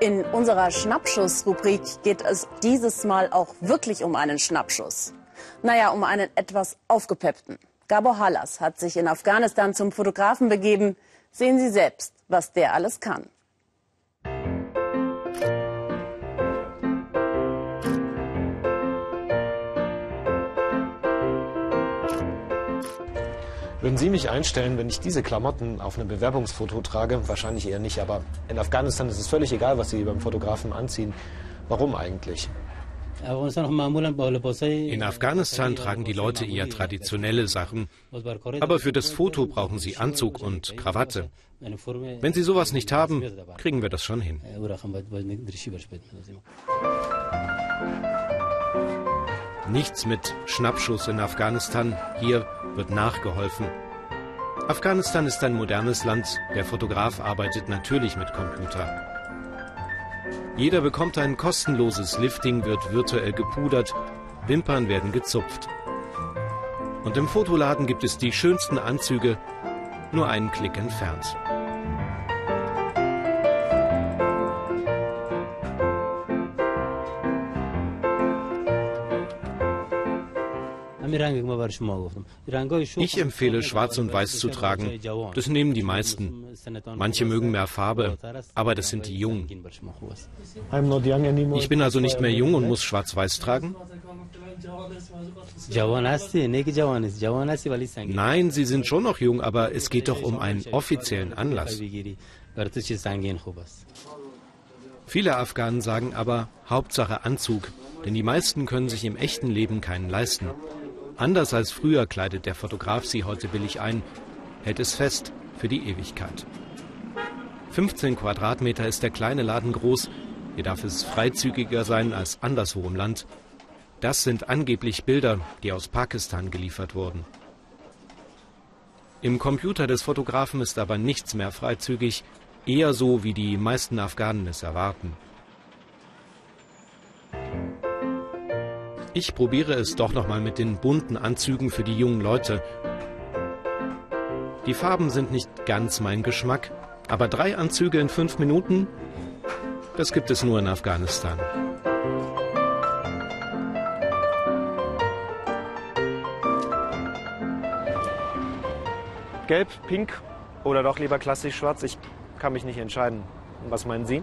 In unserer Schnappschuss-Rubrik geht es dieses Mal auch wirklich um einen Schnappschuss. Naja, um einen etwas aufgepeppten. Gabor Hallas hat sich in Afghanistan zum Fotografen begeben. Sehen Sie selbst, was der alles kann. Würden Sie mich einstellen, wenn ich diese Klamotten auf einem Bewerbungsfoto trage? Wahrscheinlich eher nicht, aber in Afghanistan ist es völlig egal, was Sie beim Fotografen anziehen. Warum eigentlich? In Afghanistan tragen die Leute eher traditionelle Sachen, aber für das Foto brauchen sie Anzug und Krawatte. Wenn sie sowas nicht haben, kriegen wir das schon hin. Nichts mit Schnappschuss in Afghanistan, hier wird nachgeholfen. Afghanistan ist ein modernes Land, der Fotograf arbeitet natürlich mit Computer. Jeder bekommt ein kostenloses Lifting, wird virtuell gepudert, Wimpern werden gezupft. Und im Fotoladen gibt es die schönsten Anzüge, nur einen Klick entfernt. Ich empfehle Schwarz und Weiß zu tragen. Das nehmen die meisten. Manche mögen mehr Farbe, aber das sind die Jungen. Ich bin also nicht mehr jung und muss Schwarz-Weiß tragen? Nein, Sie sind schon noch jung, aber es geht doch um einen offiziellen Anlass. Viele Afghanen sagen aber Hauptsache Anzug, denn die meisten können sich im echten Leben keinen leisten. Anders als früher kleidet der Fotograf sie heute billig ein, hält es fest für die Ewigkeit. 15 Quadratmeter ist der kleine Laden groß. Hier darf es freizügiger sein als anderswo im Land. Das sind angeblich Bilder, die aus Pakistan geliefert wurden. Im Computer des Fotografen ist aber nichts mehr freizügig, eher so, wie die meisten Afghanen es erwarten. Ich probiere es doch nochmal mit den bunten Anzügen für die jungen Leute. Die Farben sind nicht ganz mein Geschmack, aber drei Anzüge in fünf Minuten, das gibt es nur in Afghanistan. Gelb, pink oder doch lieber klassisch schwarz? Ich kann mich nicht entscheiden. Was meinen Sie?